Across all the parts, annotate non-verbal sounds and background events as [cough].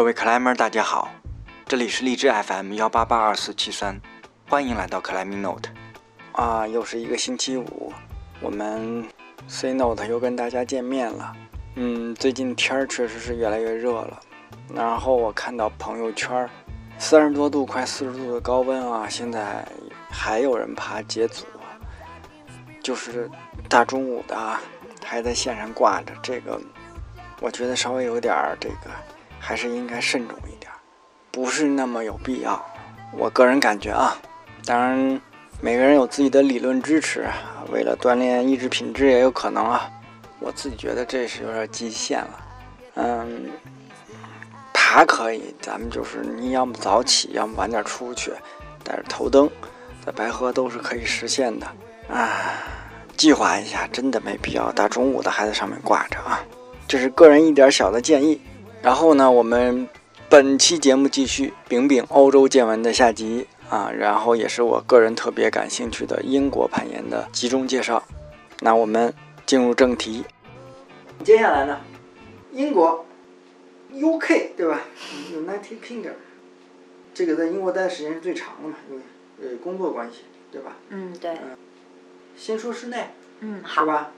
各位克莱们，大家好，这里是荔枝 FM 幺八八二四七三，欢迎来到克莱明 Note。啊，又是一个星期五，我们 C Note 又跟大家见面了。嗯，最近天儿确实是越来越热了。然后我看到朋友圈，三十多度、快四十度的高温啊，现在还有人爬节组，就是大中午的啊，还在线上挂着这个，我觉得稍微有点儿这个，还是应该慎重一点，不是那么有必要。我个人感觉啊，当然每个人有自己的理论支持，为了锻炼意志品质也有可能啊。我自己觉得这是有点极限了，嗯，爬可以，咱们就是你要么早起，要么晚点出去，带着头灯，在白河都是可以实现的啊。计划一下，真的没必要大中午的还在上面挂着啊。这是个人一点小的建议。然后呢，我们本期节目继续饼饼欧洲见闻的下集啊，然后也是我个人特别感兴趣的英国攀岩的集中介绍。那我们。进入正题，接下来呢，英国，UK 对吧？United Kingdom，这个在英国待的时间是最长的嘛，因为呃工作关系，对吧？嗯，对。先说室内，嗯，好。吧？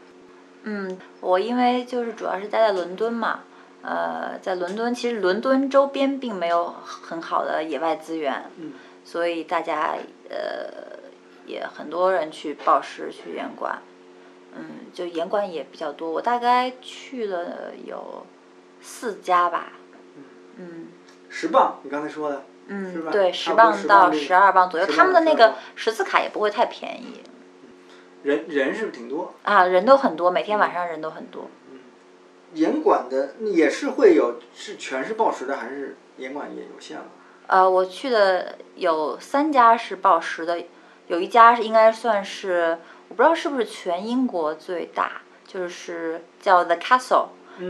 嗯，我因为就是主要是待在伦敦嘛，呃，在伦敦其实伦敦周边并没有很好的野外资源，嗯，所以大家呃也很多人去报时去岩馆。嗯，就严管也比较多，我大概去了有四家吧。嗯。十磅，你刚才说的。嗯，对，十磅到十二磅左右，他们的那个十字卡也不会太便宜。人人是不是挺多？啊，人都很多，每天晚上人都很多。嗯。严管的也是会有，是全是报时的，还是严管也有限了？呃，我去的有三家是报时的，有一家是应该算是。我不知道是不是全英国最大，就是叫 The Castle，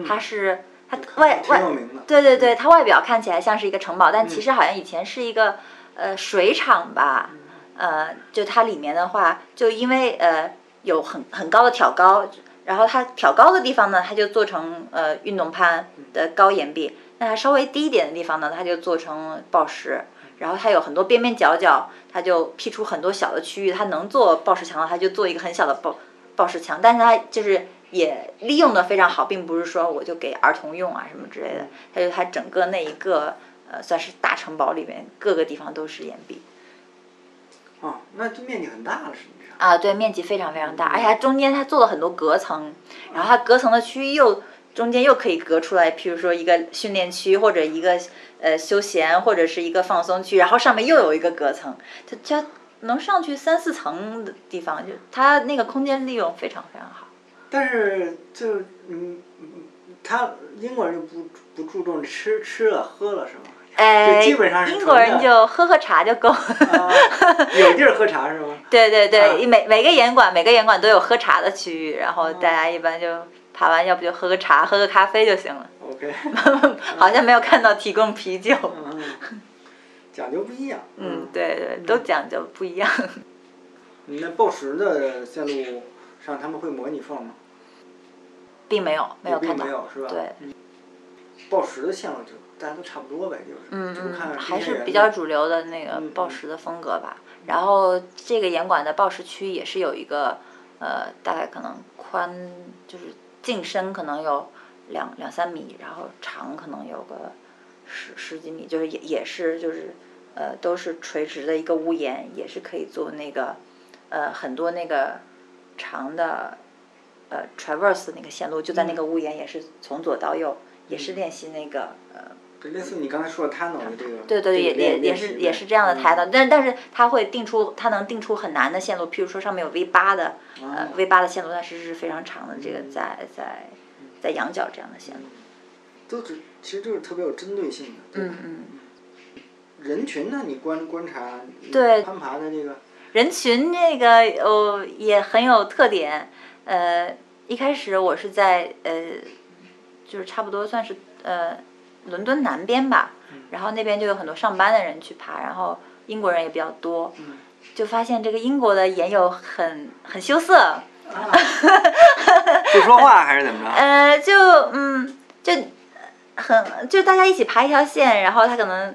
它是它外外对对对，它外表看起来像是一个城堡，但其实好像以前是一个呃水厂吧，呃，就它里面的话，就因为呃有很很高的挑高，然后它挑高的地方呢，它就做成呃运动攀的高岩壁，那它稍微低一点的地方呢，它就做成抱石。然后它有很多边边角角，它就辟出很多小的区域。它能做抱石墙的，它就做一个很小的抱抱石墙。但是它就是也利用的非常好，并不是说我就给儿童用啊什么之类的。它就它整个那一个呃，算是大城堡里面各个地方都是岩壁。哦，那就面积很大了，实际上。啊，对，面积非常非常大，而且它中间它做了很多隔层，然后它隔层的区域又中间又可以隔出来，譬如说一个训练区或者一个。呃，休闲或者是一个放松区，然后上面又有一个隔层，它它能上去三四层的地方，就它那个空间利用非常非常好。但是就嗯嗯，他英国人不不注重吃吃了喝了是吗？哎，基本上英国人就喝喝茶就够。有地儿喝茶是吗？对 [laughs] 对对，每每个严馆每个严馆都有喝茶的区域，然后大家一般就爬完，要不就喝个茶，喝个咖啡就行了。OK，[laughs] 好像没有看到提供啤酒。讲究不一样。嗯，对对，都讲究不一样。你那报时的线路上他们会模拟缝吗？并没有，没有看到。没有是吧？对。报时的线路就大家都差不多呗，就是。嗯嗯，还是比较主流的那个报时的风格吧。然后这个严管的报时区也是有一个，呃，大概可能宽就是进深可能有。两两三米，然后长可能有个十十几米，就是也也是就是，呃，都是垂直的一个屋檐，也是可以做那个，呃，很多那个长的，呃，traverse 那个线路就在那个屋檐，也是从左到右，也是练习那个呃。类似你刚才说的 tunnel 的这个。对对，也也也是也是这样的 tunnel，但但是它会定出，它能定出很难的线路，譬如说上面有 V 八的，呃，V 八的线路，但是是非常长的，这个在在。在羊角这样的线路，都是其实就是特别有针对性的。嗯嗯。人群呢？你观观察对攀爬的这个人群，这个哦也很有特点。呃，一开始我是在呃，就是差不多算是呃伦敦南边吧，然后那边就有很多上班的人去爬，然后英国人也比较多，就发现这个英国的岩友很很羞涩。[laughs] 不说话还是怎么着？呃，就嗯，就很就大家一起爬一条线，然后他可能，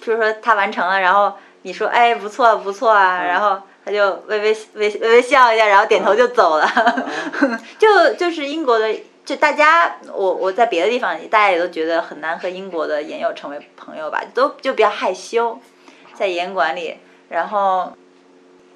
比如说他完成了，然后你说哎不错不错啊，然后他就微微微微微笑一下，然后点头就走了。[laughs] 就就是英国的，就大家我我在别的地方，大家也都觉得很难和英国的研友成为朋友吧，都就比较害羞，在研馆里，然后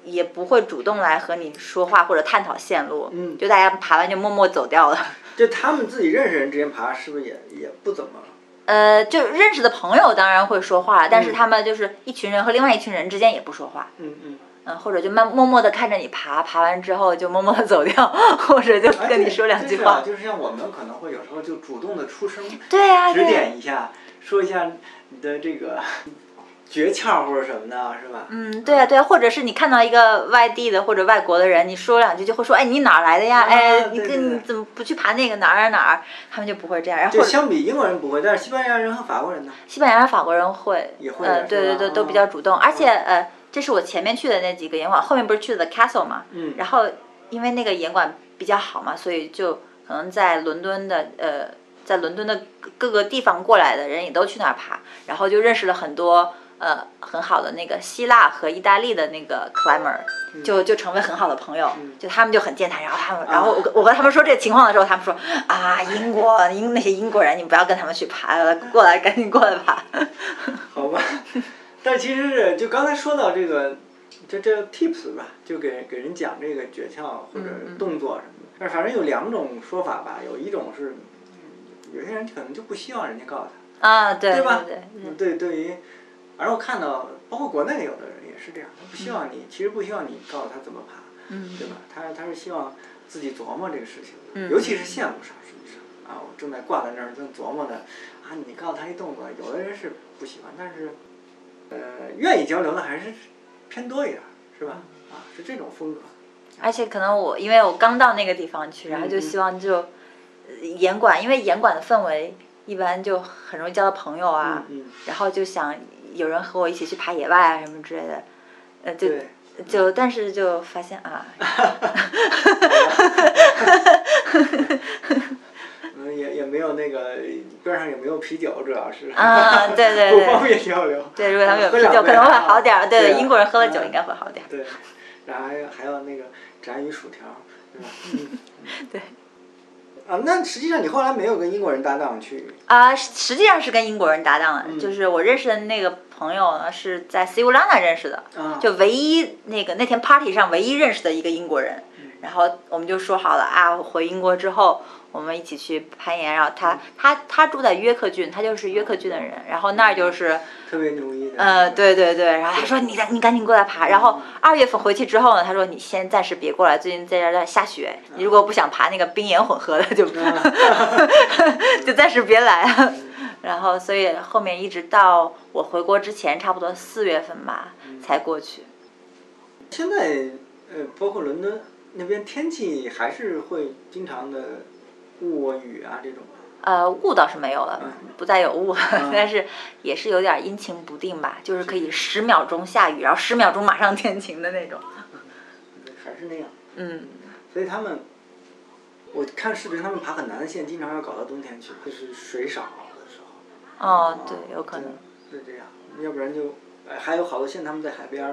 也不会主动来和你说话或者探讨线路，嗯就大家爬完就默默走掉了。[laughs] 就他们自己认识人之间爬，是不是也也不怎么？呃，就认识的朋友当然会说话，但是嗯他们就是一群人和另外一群人之间也不说话，嗯嗯。嗯，或者就慢默默的看着你爬，爬完之后就默默的走掉，[laughs] 或者就哎跟你说两句话。就是像我们可能会有时候就主动的出声，对呀、指、点一下，说一下你的这个 [laughs] 诀窍或者什么的，是吧？嗯，对呀、对呀、或者是你看到一个外地的或者外国的人，你说两句就会说，哎，你哪儿来的呀？啊哎，你跟你怎么不去爬那个哪儿哪儿哪儿？他们就不会这样。就相比英国人不会，但是西班牙人和法国人呢？西班牙人、法国人会，也会呃，的是吧对对对，都比较主动，而且呃，这是我前面去的那几个岩馆，后面不是去的 Castle 嘛，嗯然后因为那个岩馆比较好嘛，所以就可能在伦敦的呃，在伦敦的各各个地方过来的人也都去那儿爬，然后就认识了很多呃很好的那个希腊和意大利的那个 climber，就就成为很好的朋友，就他们就很健谈，然后他们，然后我跟我和他们说这个情况的时候，他们说啊，英国英那些英国人，你不要跟他们去爬了，过来赶紧过来爬。[laughs] 好吧。但其实是就刚才说到这个，这这 tips 吧，就给给人讲这个诀窍或者动作什么的。但是反正有两种说法吧，有一种是，嗯有些人可能就不希望人家告诉他。啊，对对吧对对于，而我看到，包括国内有的人也是这样，他不希望你，其实不希望你告诉他怎么爬，嗯对吧？他他是希望自己琢磨这个事情，嗯尤其是线路上，实际上啊，我正在挂在那儿正琢磨呢，啊，你告诉他一动作，有的人是不喜欢，但是，呃，愿意交流的还是偏多一点儿，是吧？啊，是这种风格。而且可能我因为我刚到那个地方去，然后就嗯希望就呃严管，因为严管的氛围一般就很容易交到朋友啊，嗯然后就想有人和我一起去爬野外啊什么之类的，呃，就对。就但是就发现啊，嗯，也也没有那个边上也没有啤酒，主要是啊 [laughs] 对对不方对便交流。对，如果他们有啤酒可能会啊好点儿，对英国人喝了酒嗯应该会好点儿。对，然后还有还有那个炸鱼薯条，对吧？[laughs] 嗯 [laughs] 对。啊，那实际上你后来没有跟英国人搭档去，啊，实际上是跟英国人搭档的，嗯就是我认识的那个朋友呢是在 c i u l a n a 认识的，啊就唯一那个那天 party 上唯一认识的一个英国人，嗯然后我们就说好了啊，回英国之后我们一起去攀岩，然后他他他住在约克郡，他就是约克郡的人，然后那儿就是特别牛逼的。呃，对对对，然后他说你赶你赶紧过来爬，然后二月份回去之后呢，他说你先暂时别过来，最近在这儿在下雪，你如果不想爬那个冰岩混合的就 [laughs] 就暂时别来。然后所以后面一直到我回国之前，差不多四月份吧才过去。现在呃，包括伦敦那边天气还是会经常的雾啊雨啊这种。呃，雾倒是没有了，不再有雾，嗯 [laughs] 但是也是有点阴晴不定吧，就是可以十秒钟下雨，然后十秒钟马上天晴的那种。对还是那样。嗯，所以他们，我看视频，他们爬很难的线，经常要搞到冬天去，就是水少的时候。哦，对，有可能。对是这样，要不然就，呃还有好多线他们在海边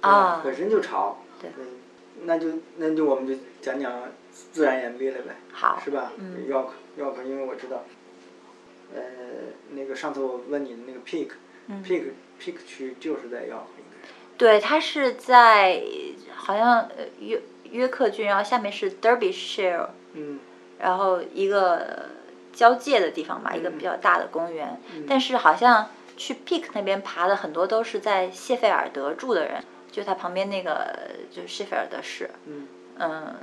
儿，本身就潮。对嗯。那就那就我们就讲讲自然岩壁了呗，好，是吧？嗯 York York，因为我知道，呃，那个上次我问你的那个 Peak，Peak、嗯 Peak Peak 区就是在 York 应该是。对，它是在好像呃约约克郡，然后下面是 Derbyshire，嗯然后一个交界的地方吧，一个嗯比较大的公园。嗯但是好像去 Peak 那边爬的很多都是在谢菲尔德住的人，就它旁边那个就是谢菲尔德市，嗯。嗯，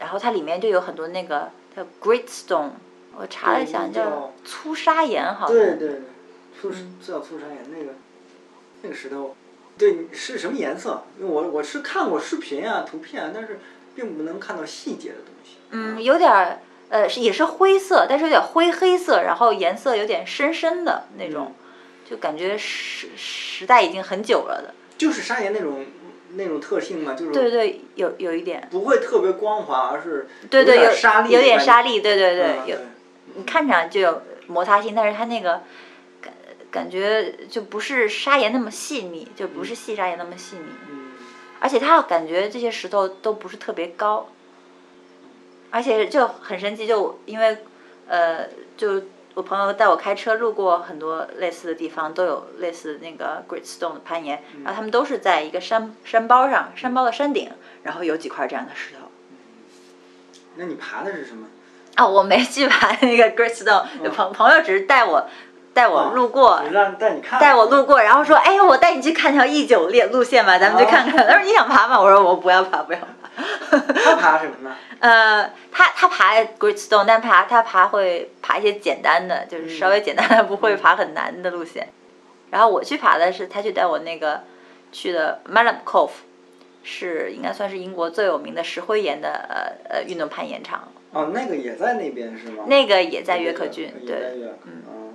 然后它里面就有很多那个叫 Great Stone，我查了一下叫叫粗砂岩，好像。对对对，粗嗯叫粗砂岩那个那个石头，对是什么颜色？因为我我是看过视频啊、图片啊，但是并不能看到细节的东西。嗯，有点儿，呃，是也是灰色，但是有点灰黑色，然后颜色有点深深的那种，嗯就感觉时时代已经很久了的。就是砂岩那种那种特性嘛，就是对对，有有一点，不会特别光滑，而是对对，有沙粒，有点沙粒，对对对，有你看上就有摩擦性，但是它那个感感觉就不是砂岩那么细腻，就不是细砂岩那么细腻。嗯，而且它感觉这些石头都不是特别高，而且就很神奇，就因为呃，就我朋友带我开车路过很多类似的地方，都有类似那个 Great Stone 的攀岩，然后他们都是在一个山山包上，山包的山顶，然后有几块这样的石头。那你爬的是什么？啊，我没去爬那个 Great Stone，朋朋友只是带我带我路过，带你看，带我路过，然后说，哎，我带你去看条一九列路线吧，咱们去看看。他说你想爬吗？我说我不要爬，不要爬。他爬什么呢？呃，他他爬 Great Stone，但爬他爬会爬一些简单的，就是稍微简单的，不会爬很难的路线。然后我去爬的是他去带我那个去的 Mallam Cove，是应该算是英国最有名的石灰岩的呃呃运动攀岩场。哦，那个也在那边是吗？那个也在约克郡，对。约克，哦，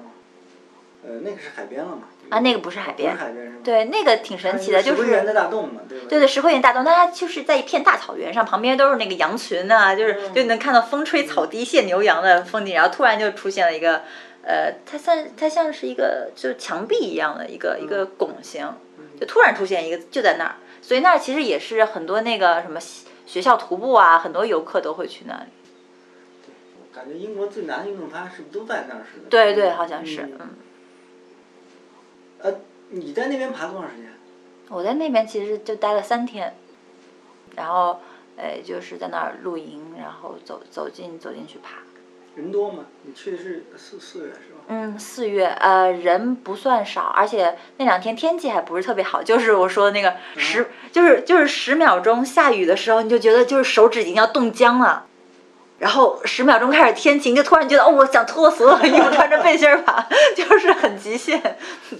呃，那个是海边了嘛？啊，那个不是海边不是，海边是吗？对，那个挺神奇的，就石灰岩的是。大洞嘛，对吧？对对，石灰岩大洞，但它就是在一片大草原上，旁边都是那个羊群啊，就是嗯就能看到风吹草低见牛羊的风景，然后突然就出现了一个，呃，它像它像是一个就墙壁一样的一个一个拱形，就突然出现一个就在那儿，所以那儿其实也是很多那个什么学校徒步啊，很多游客都会去那里。感觉英国最难的运动它是不是都在那儿似的？对对，好像是，嗯嗯。呃，你在那边爬多长时间？我在那边其实就待了三天，然后呃就是在那儿露营，然后走走进走进去爬。人多吗？你去的是四四月是吧？嗯，四月，呃，人不算少，而且那两天天气还不是特别好，就是我说的那个十，就是就是十秒钟下雨的时候，你就觉得就是手指已经要冻僵了，然后十秒钟开始天晴，就突然觉得哦，我想脱所有的衣服，穿着背心儿爬，[laughs] 就是很极限。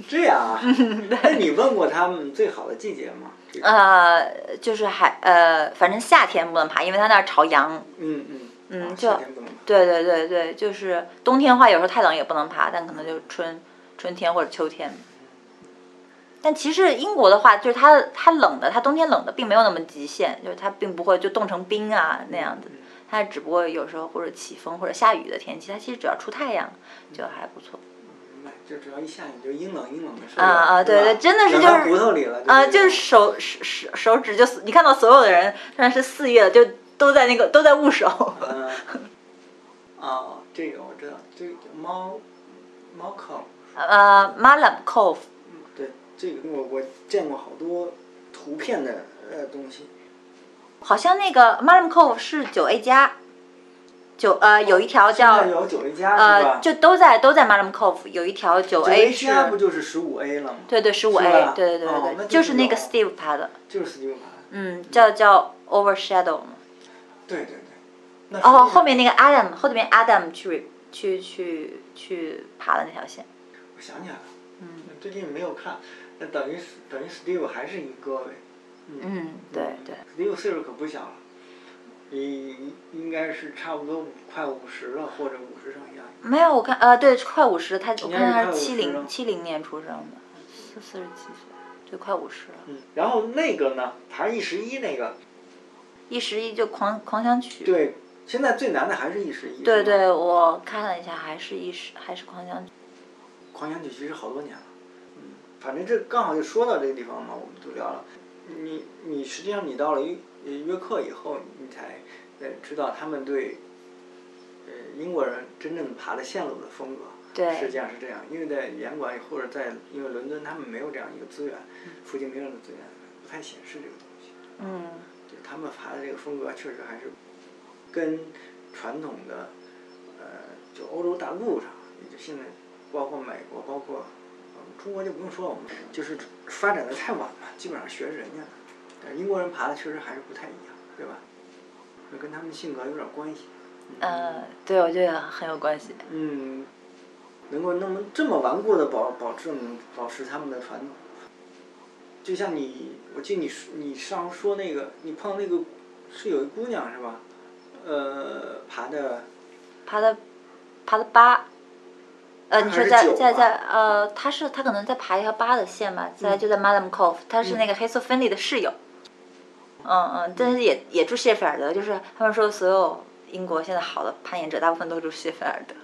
这样啊？[laughs] 那你问过他们最好的季节吗？呃，就是还呃，反正夏天不能爬，因为它那儿朝阳。嗯嗯啊嗯就。对对对对，就是冬天的话，有时候太冷也不能爬，但可能就春春天或者秋天。但其实英国的话，就是它它冷的，它冬天冷的并没有那么极限，就是它并不会就冻成冰啊那样子，它只不过有时候或者起风或者下雨的天气，它其实只要出太阳就还不错。就只要一下雨就阴冷阴冷的受不啊啊对对对真的是就是骨头里了。啊，就是手手手手指就你看到所有的人，虽然是四月了，就都在那个都在捂手。嗯，哦，这个我知道，这个叫猫猫靠。呃 m a l a m Cove，嗯，对，这个我我见过好多图片的呃东西。好像那个 m a l a m Cove 是九 A 加，九呃有一条叫有九 A 加呃？就都在都在 m a l a m Cove 有一条九九 A 加不，就是十五 A 了吗？对对十五 A，对对对哦对就就是那个 Steve 爬的，就是 Steve 爬的。嗯，叫叫 Overshadow 嘛。对对对。那哦，后面那个 Adam 后面 Adam 去去去去爬的那条线，我想起来了，嗯，最近没有看，那等于等于 Steve 还是一哥呗。嗯，对对。Steve 岁数可不小了，应应该是差不多快五十了，或者五十上下。没有，我看呃，对，快五十，他我看他是七零七零年出生的，四四十七岁，对，快五十了。嗯，然后那个呢，爬一十一那个，一十一就狂狂想曲。对，现在最难的还是一十一。对对，我看了一下，还是一十还是狂想曲。狂想曲其实好多年了，嗯，反正这刚好就说到这个地方嘛，我们就聊了。你你实际上你到了约呃约克以后，你才呃知道他们对呃英国人真正爬的线路的风格。对实际上是这样，因为在严管或者在因为伦敦他们没有这样一个资源，附近没有的资源，不太显示这个东西。嗯就他们爬的这个风格确实还是跟传统的呃，就欧洲大陆上，也就现在包括美国，包括呃中国就不用说了，我们就是发展的太晚了，基本上学人家的。但英国人爬的确实还是不太一样，对吧？这跟他们性格有点关系。呃，对，我觉得很有关系。嗯，能够那么这么顽固的保保证保持他们的传统，就像你，我记得你你上说那个，你碰那个是有一姑娘是吧？呃，爬的爬的爬的八，呃，你说在在在呃，他是他可能在爬一条八的线吧，在就在 Madam Cove，他是那个黑色芬利的室友。嗯嗯，但是也也住谢菲尔德，就是他们说所有英国现在好的攀岩者，大部分都住谢菲尔德。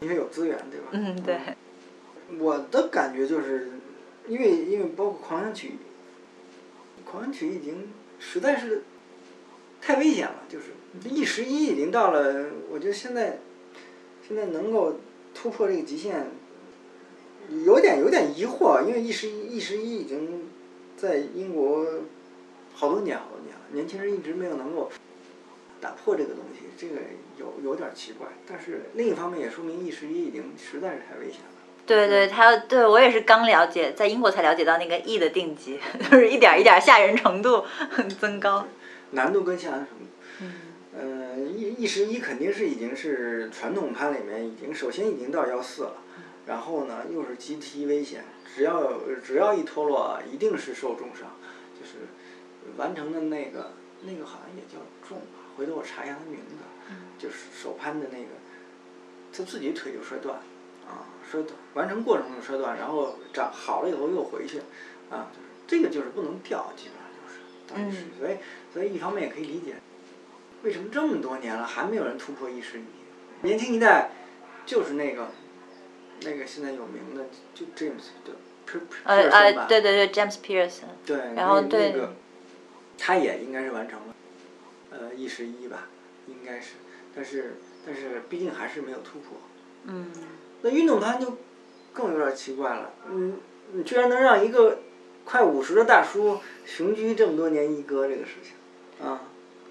因为有资源，对吧？嗯，对。我的感觉就是，因为因为包括狂想曲，狂想曲已经实在是太危险了，就是一十一已经到了，我觉得现在现在能够突破这个极限，有点有点疑惑，因为一十一一十一已经在英国好多年好多年了，年轻人一直没有能够打破这个东西，这个有有点奇怪。但是另一方面也说明一十一已经实在是太危险了。对对，他对我也是刚了解，在英国才了解到那个 E 的定级，[laughs] 就是一点一点吓人程度 [laughs] 增高。难度跟吓人程度。嗯。呃，E E 十一肯定是已经是传统攀里面已经首先已经到幺四了，然后呢又是 GT 危险，只要只要一脱落，一定是受重伤，就是完成的那个那个好像也叫重吧，回头我查一下他名字，就是手攀的那个，他自己腿就摔断。啊，摔断，完成过程中摔断，然后长好了以后又回去，啊，就是这个就是不能掉，基本上就是，当时，所以所以一方面也可以理解，为什么这么多年了还没有人突破一十一？年轻一代就是那个那个现在有名的就 James 对呃呃对对对 James Pearson 对，然后对，他也应该是完成了，呃一十一吧，应该是，但是但是毕竟还是没有突破，嗯。那运动攀就更有点奇怪了，嗯，你居然能让一个快五十的大叔雄居这么多年一哥这个事情，啊？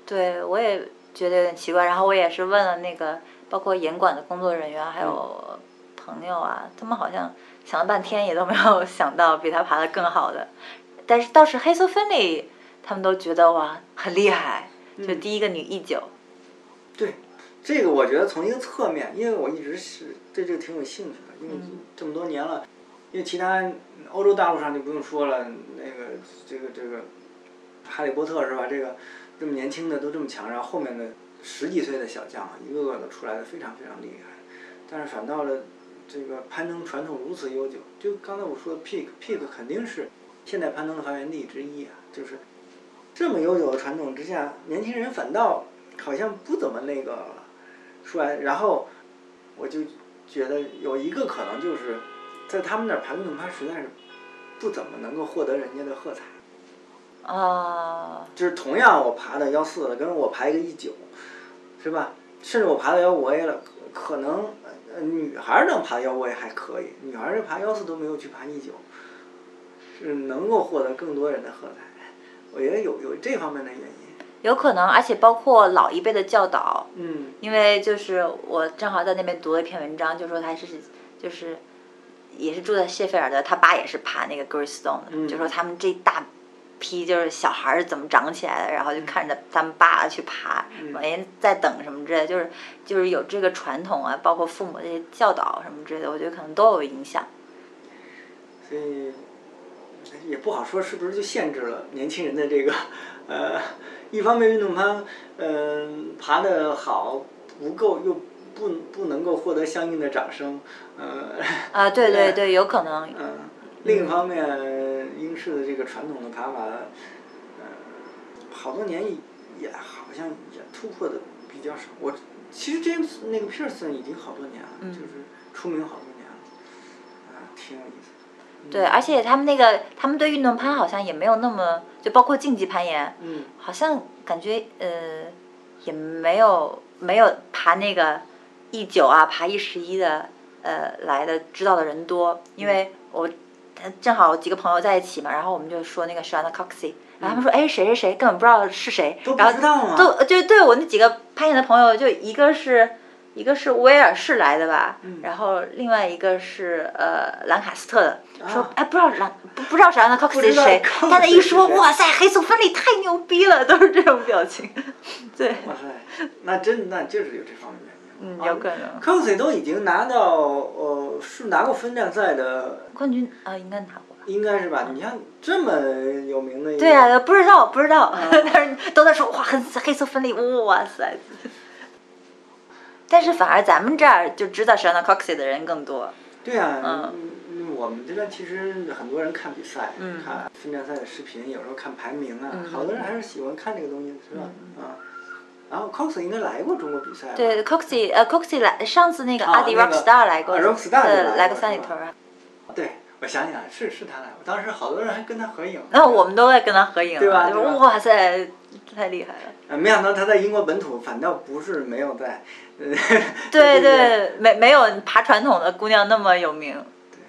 对，我也觉得有点奇怪。然后我也是问了那个，包括严管的工作人员还有朋友啊，他们好像想了半天也都没有 [laughs] 想到比他爬的更好的。但是倒是黑色芬里，他们都觉得哇很厉害，就第一个女一九。对。这个我觉得从一个侧面，因为我一直是对这个挺有兴趣的，因为这么多年了，因为其他欧洲大陆上就不用说了，那个这个这个，哈利波特是吧？这个这么年轻的都这么强，然后后面的十几岁的小将一个个都出来的非常非常厉害，但是反倒了这个攀登传统如此悠久，就刚才我说的 Peak，Peak 肯定是现代攀登的发源地之一啊，就是这么悠久的传统之下，年轻人反倒好像不怎么那个。出来，然后我就觉得有一个可能就是，在他们那儿爬运动攀实在是不怎么能够获得人家的喝彩。啊。就是同样我爬到幺四了，跟我爬一个一九，是吧？甚至我爬到幺五 A 了，可能女孩能爬幺五 A 还可以，女孩儿爬幺四都没有去爬一九，是能够获得更多人的喝彩。我觉得有有这方面的原因。有可能，而且包括老一辈的教导，嗯，因为就是我正好在那边读了一篇文章，就说他是就是，也是住在谢菲尔德，他爸也是爬那个 Greystone 的，就说他们这大批就是小孩儿怎么长起来的，然后就看着他们爸去爬，人在等什么之类，就是就是有这个传统啊，包括父母这些教导什么之类的，我觉得可能都有影响。所以也不好说是不是就限制了年轻人的这个呃。一方面运动攀，嗯，爬的好不够，又不不能够获得相应的掌声，呃。啊，对对 [laughs] 对，有可能。嗯，另一方面，英式的这个传统的爬法，呃，好多年也好像也突破的比较少。我其实这那个 Pearson 已经好多年了，就是出名好多年了，啊，挺有意思。对，而且他们那个，他们对运动攀好像也没有那么，就包括竞技攀岩，嗯。好像感觉呃，也没有没有爬那个一九啊，爬一十一的呃来的知道的人多，因为我正好几个朋友在一起嘛，然后我们就说那个 Shana Coxey，然后他们说哎谁谁谁根本不知道是谁，然后都就对我那几个攀岩的朋友就一个是。一个是威尔士来的吧，然后另外一个是呃兰卡斯特的，说哎不知道兰不不知道啥呢，Cox 是谁？但他一说哇塞，黑松芬里太牛逼了，都是这种表情。对。哇塞，那真那就是有这方面。嗯，有可能。Cox 都已经拿到呃是拿过分站赛的冠军啊，应该拿过吧？应该是吧？你像这么有名的。对啊，不知道不知道，[laughs] 但是都在说哇，黑黑色分离，哇塞。[laughs] 但是反而咱们这儿就知道 Shana Coxey 的人更多。对啊，嗯，我们这边其实很多人看比赛，看分站赛的视频，有时候看排名啊，好多人还是喜欢看这个东西，是吧？啊，然后 Cox 应该来过中国比赛吧。对 Coxy 呃 Coxy 来上次那个啊阿迪那个 Rockstar 来过，啊，Rockstar 来过呃来过是吧 Senator，对，我想起来是是他来过，当时好多人还跟他合影。然后我们都在跟他合影，对吧哇塞，太厉害了。呃，没想到他在英国本土反倒不是没有在，呃，[laughs] 对对对，没没有爬传统的姑娘那么有名。对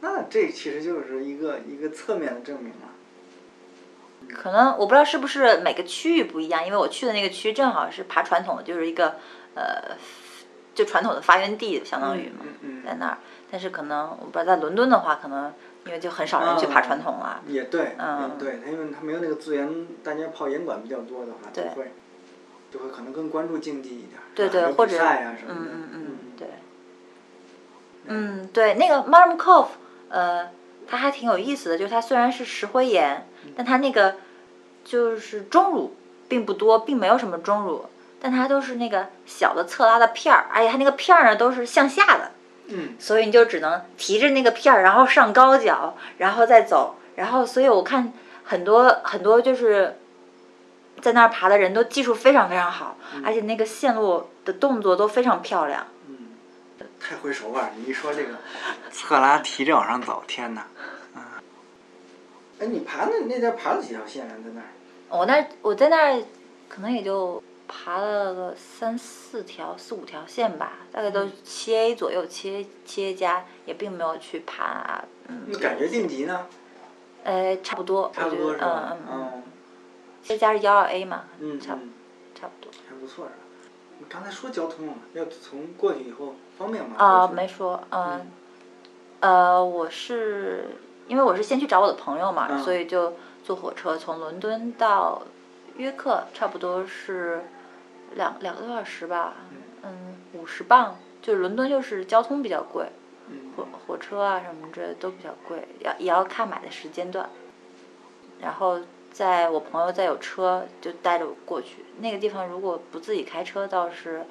那这其实就是一个一个侧面的证明了。可能我不知道是不是每个区域不一样，因为我去的那个区正好是爬传统的，就是一个呃，就传统的发源地，相当于嘛，嗯嗯在那儿。但是可能我不知道在伦敦的话，可能因为就很少人去爬传统了。也对，嗯对，他因为他没有那个资源，大家泡严管比较多的话，就对会就会可能更关注竞技一点儿，对对，或者比赛啊什么的，嗯嗯嗯，对，嗯对，那个 Marm Cove，呃，它还挺有意思的，就是它虽然是石灰岩，但它那个就是钟乳并不多，并没有什么钟乳，但它都是那个小的侧拉的片儿，而且它那个片儿呢都是向下的，嗯，所以你就只能提着那个片儿，然后上高脚，然后再走，然后所以我看很多很多就是在那儿爬的人都技术非常非常好，而且那个线路的动作都非常漂亮。嗯，太会手腕儿！你一说这个侧拉提着往上走，天哪！啊，哎，你爬那那边爬了几条线啊？在那儿？我那我在那儿可能也就爬了个三四条、四五条线吧，大概都七 A 左右，七 A 七 A 加，也并没有去爬，嗯，你感觉晋级呢？呃，差不多，差不多是吧？嗯嗯七 A 加是幺二 A 嘛，嗯差不嗯，差不多。还不错是吧？你刚才说交通了，要从过去以后方便吗？啊，没说，嗯嗯，呃，我是因为我是先去找我的朋友嘛，嗯所以就坐火车从伦敦到约克，差不多是两两个多小时吧，嗯，五十磅，就是伦敦就是交通比较贵，嗯火火车啊什么之类的都比较贵，要也要看买的时间段。然后在我朋友再有车就带着我过去，那个地方如果不自己开车倒是，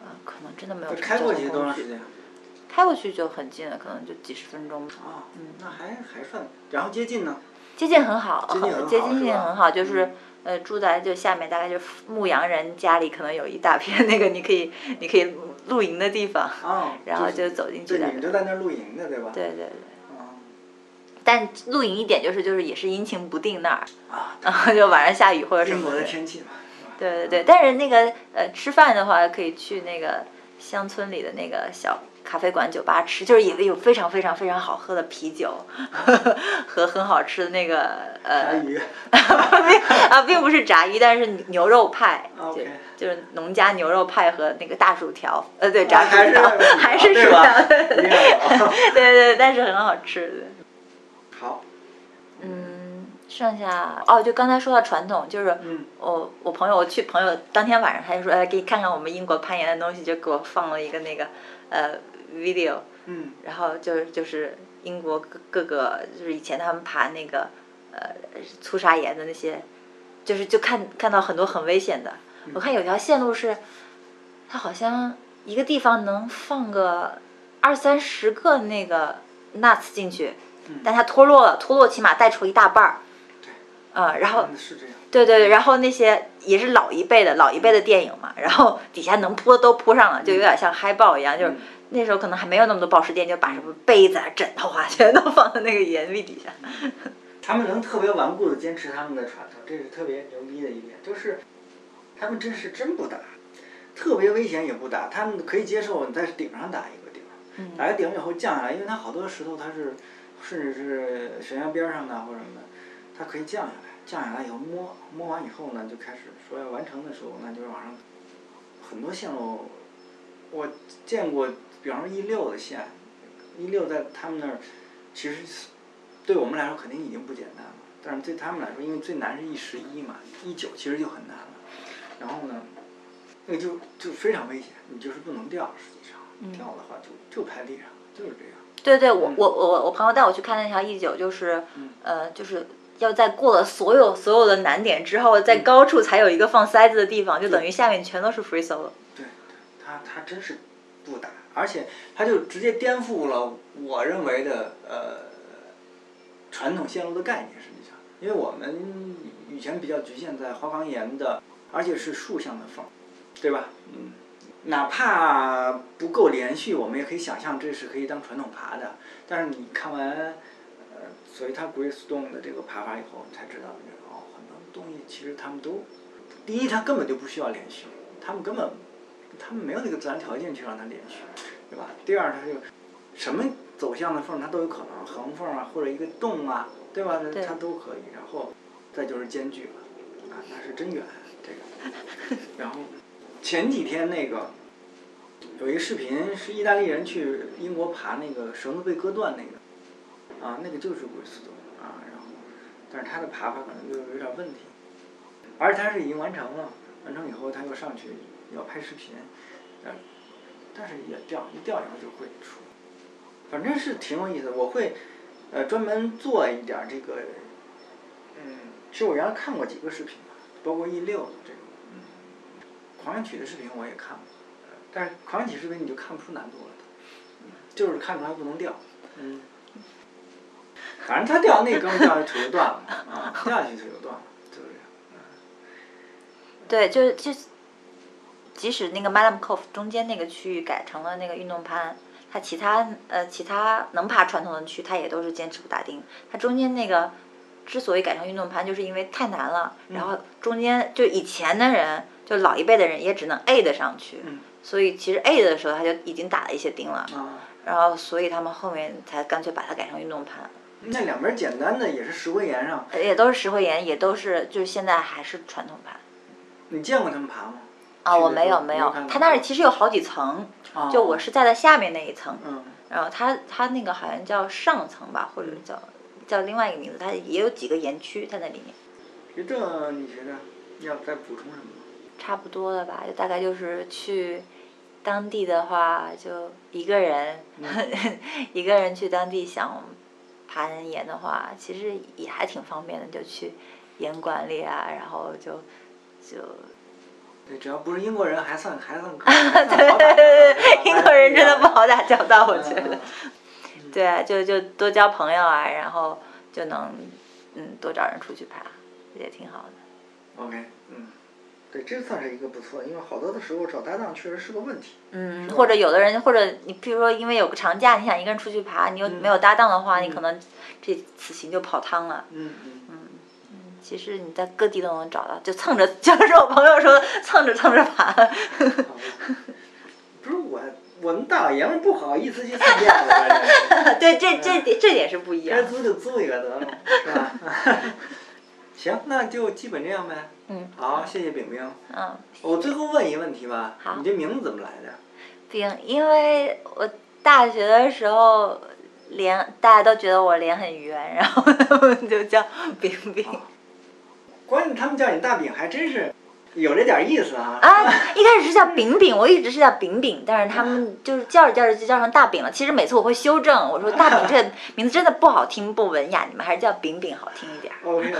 呃，可能真的没有开过去通工具。多长时间？开过去就很近了，可能就几十分钟。啊，那还还算，然后接近呢？接近很好，接近很好接近性很好，就是、嗯呃住在就下面大概就牧羊人家里可能有一大片那个你可以 [laughs] 你可以露营的地方，啊，然后就走进去对，的你们就在那儿露营的，对吧？对对对。啊但露营一点就是就是也是阴晴不定那儿，啊，[laughs] 然后就晚上下雨或者什么的。天气嘛，对对对，但是那个呃吃饭的话可以去那个乡村里的那个小咖啡馆、酒吧吃，就是也有非常非常非常好喝的啤酒 [laughs] 和很好吃的那个呃炸呃鱼，[laughs] 啊，并不是炸鱼，但是牛肉派，就 OK 就是农家牛肉派和那个大薯条，呃，对，炸薯条 [laughs] 还是薯条，对对对对，但是很好吃，对。好，嗯，剩下哦，就刚才说到传统，就是嗯。我我朋友我去朋友当天晚上，他就说哎，给你看看我们英国攀岩的东西，就给我放了一个那个呃 video，嗯然后就是就是英国各各个就是以前他们爬那个呃粗砂岩的那些，就是就看看到很多很危险的。我看有条线路是，它好像一个地方能放个二三十个那个 nuts 进去，但它脱落了，脱落起码带出一大半儿。对。嗯，然后是这样。对对对，然后那些也是老一辈的老一辈的电影嘛，然后底下能铺的都铺上了，就有点像嗨爆一样，就是嗯那时候可能还没有那么多保时店，就把什么被子啊、枕头啊全都放在那个岩壁底下。[laughs] 他们能特别顽固的坚持他们的传统，这是特别牛逼的一点，就是他们真是真不打，特别危险也不打，他们可以接受你在顶上打一个顶，嗯打个顶以后降下来，因为它好多石头它是甚至是悬崖边上的或者什么的，它可以降下来，降下来以后摸摸完以后呢，就开始说要完成的时候，那就是往上很多线路，我见过，比方说一六的线，一六在他们那儿其实对我们来说肯定已经不简单了，但是对他们来说，因为最难是一十一嘛，一九其实就很难了。然后呢，那个就就非常危险，你就是不能掉，实际上掉的话就就拍地上，就是这样。对对，我嗯我我我朋友带我去看那条一九，就是嗯呃，就是要在过了所有所有的难点之后，嗯在高处才有一个放塞子的地方，就等于下面全都是 free solo。对对，他他真是不打，而且他就直接颠覆了我认为的呃传统线路的概念。实际上，因为我们以前比较局限在花岗岩的而且是竖向的缝，对吧？嗯，哪怕不够连续，我们也可以想象这是可以当传统爬的。但是你看完，呃，所以它 Grace Stone 的这个爬法以后，你才知道，哦，很多东西其实他们都，第一，他根本就不需要连续，他们根本，他们没有那个自然条件去让它连续，对吧？第二，它就什么走向的缝它都有可能，横缝啊，或者一个洞啊，对吧？它都可以。然后，再就是间距了，啊，那是真远这个。[laughs] 然后，前几天那个。有一个视频是意大利人去英国爬那个绳子被割断那个，啊，那个就是古斯多啊，然后，但是他的爬法可能就有点问题，而且他是已经完成了，完成以后他又上去要拍视频，呃，但是也掉一掉然后就会出，反正是挺有意思的。我会呃专门做一点这个，嗯，其实我原来看过几个视频吧包括 E 六这种，嗯，狂想曲的视频我也看过。但是狂想曲视频你就看不出难度了，就是看出来不能掉，嗯，反正他掉那哥们掉下去腿就断了，啊，掉下去腿就断了，就是这样，嗯。对，就是就，即使那个 Madam Cove 中间那个区域改成了那个运动攀，它其他呃其他能爬传统的区，它也都是坚持不打钉。它中间那个之所以改成运动攀，就是因为太难了，然后中间就以前的人，就老一辈的人也只能 A 的上去。所以其实 A 的时候他就已经打了一些钉了，然后所以他们后面才干脆把它改成运动攀。那两边简单的也是石灰岩上，也都是石灰岩，也都是就是现在还是传统攀。你见过他们爬吗？啊，我没有没有，他那里其实有好几层，就我是在它下面那一层，然后它它那个好像叫上层吧，或者叫叫另外一个名字，它也有几个岩区在那里面。就这你觉得要再补充什么？差不多了吧，就大概就是去。当地的话，就一个人，[laughs] 一个人去当地想爬岩的话，其实也还挺方便的，就去岩馆里啊，然后就就。对，只要不是英国人，还算还算可。[laughs] 对对对，英国人真的不好打交道，我觉得。[laughs] 对啊，就就多交朋友啊，然后就能嗯多找人出去爬，也挺好的。OK，嗯。对，这算是一个不错，因为好多的时候找搭档确实是个问题。嗯，或者有的人，或者你比如说，因为有个长假，你想一个人出去爬，你又没有搭档的话，你可能这此行就泡汤了。嗯嗯，其实你在各地都能找到，就蹭着，就是我朋友说蹭着蹭着爬。[laughs] 不是我，我们大老爷们不好意思去蹭店子。[laughs] 对，这这点这点是不一样。该租就租一个得了，[laughs] 是吧？行，那就基本这样呗。嗯。好，谢谢饼饼。嗯。我最后问一个问题吧。好。你这名字怎么来的？饼，因为我大学的时候脸大家都觉得我脸很圆，然后他们就叫饼饼。关键他们叫你大饼还真是。有这点意思啊！啊，一开始是叫饼饼，我一直是叫饼饼，但是他们就是叫着叫着就叫成大饼了。其实每次我会修正，我说大饼这 [laughs] 名字真的不好听，不文雅，你们还是叫饼饼好听一点。OK，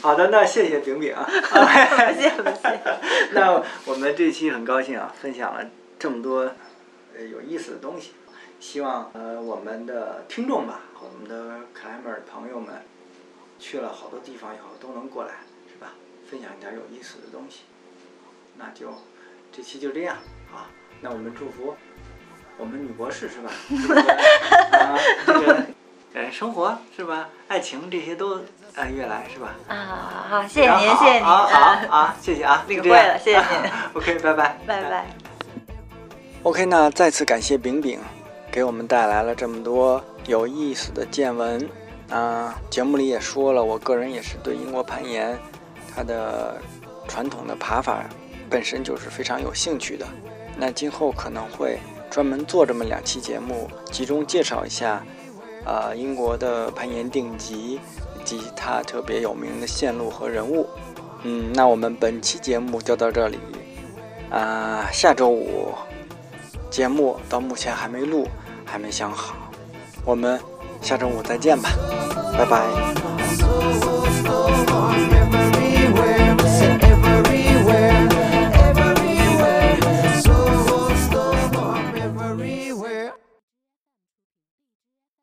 好的，那谢谢饼饼啊。谢 [laughs] 谢谢谢。[laughs] 那我们这期很高兴啊，分享了这么多呃有意思的东西，希望呃我们的听众吧，我们的克莱门尔朋友们去了好多地方以后都能过来。是吧分享一点有意思的东西，那就这期就这样啊。那我们祝福我们女博士是吧？[laughs] 啊，这个呃，生活是吧？爱情这些都呃越来是吧？啊，好，谢谢您，谢谢您，好啊，谢谢啊，领会了，谢谢您。[laughs] OK，拜拜，拜拜。OK，那再次感谢饼饼给我们带来了这么多有意思的见闻啊。节目里也说了，我个人也是对英国攀岩。它的传统的爬法本身就是非常有兴趣的，那今后可能会专门做这么两期节目，集中介绍一下，呃，英国的攀岩定级以及它特别有名的线路和人物。嗯，那我们本期节目就到这里，啊，下周五节目到目前还没录，还没想好，我们下周五再见吧拜拜。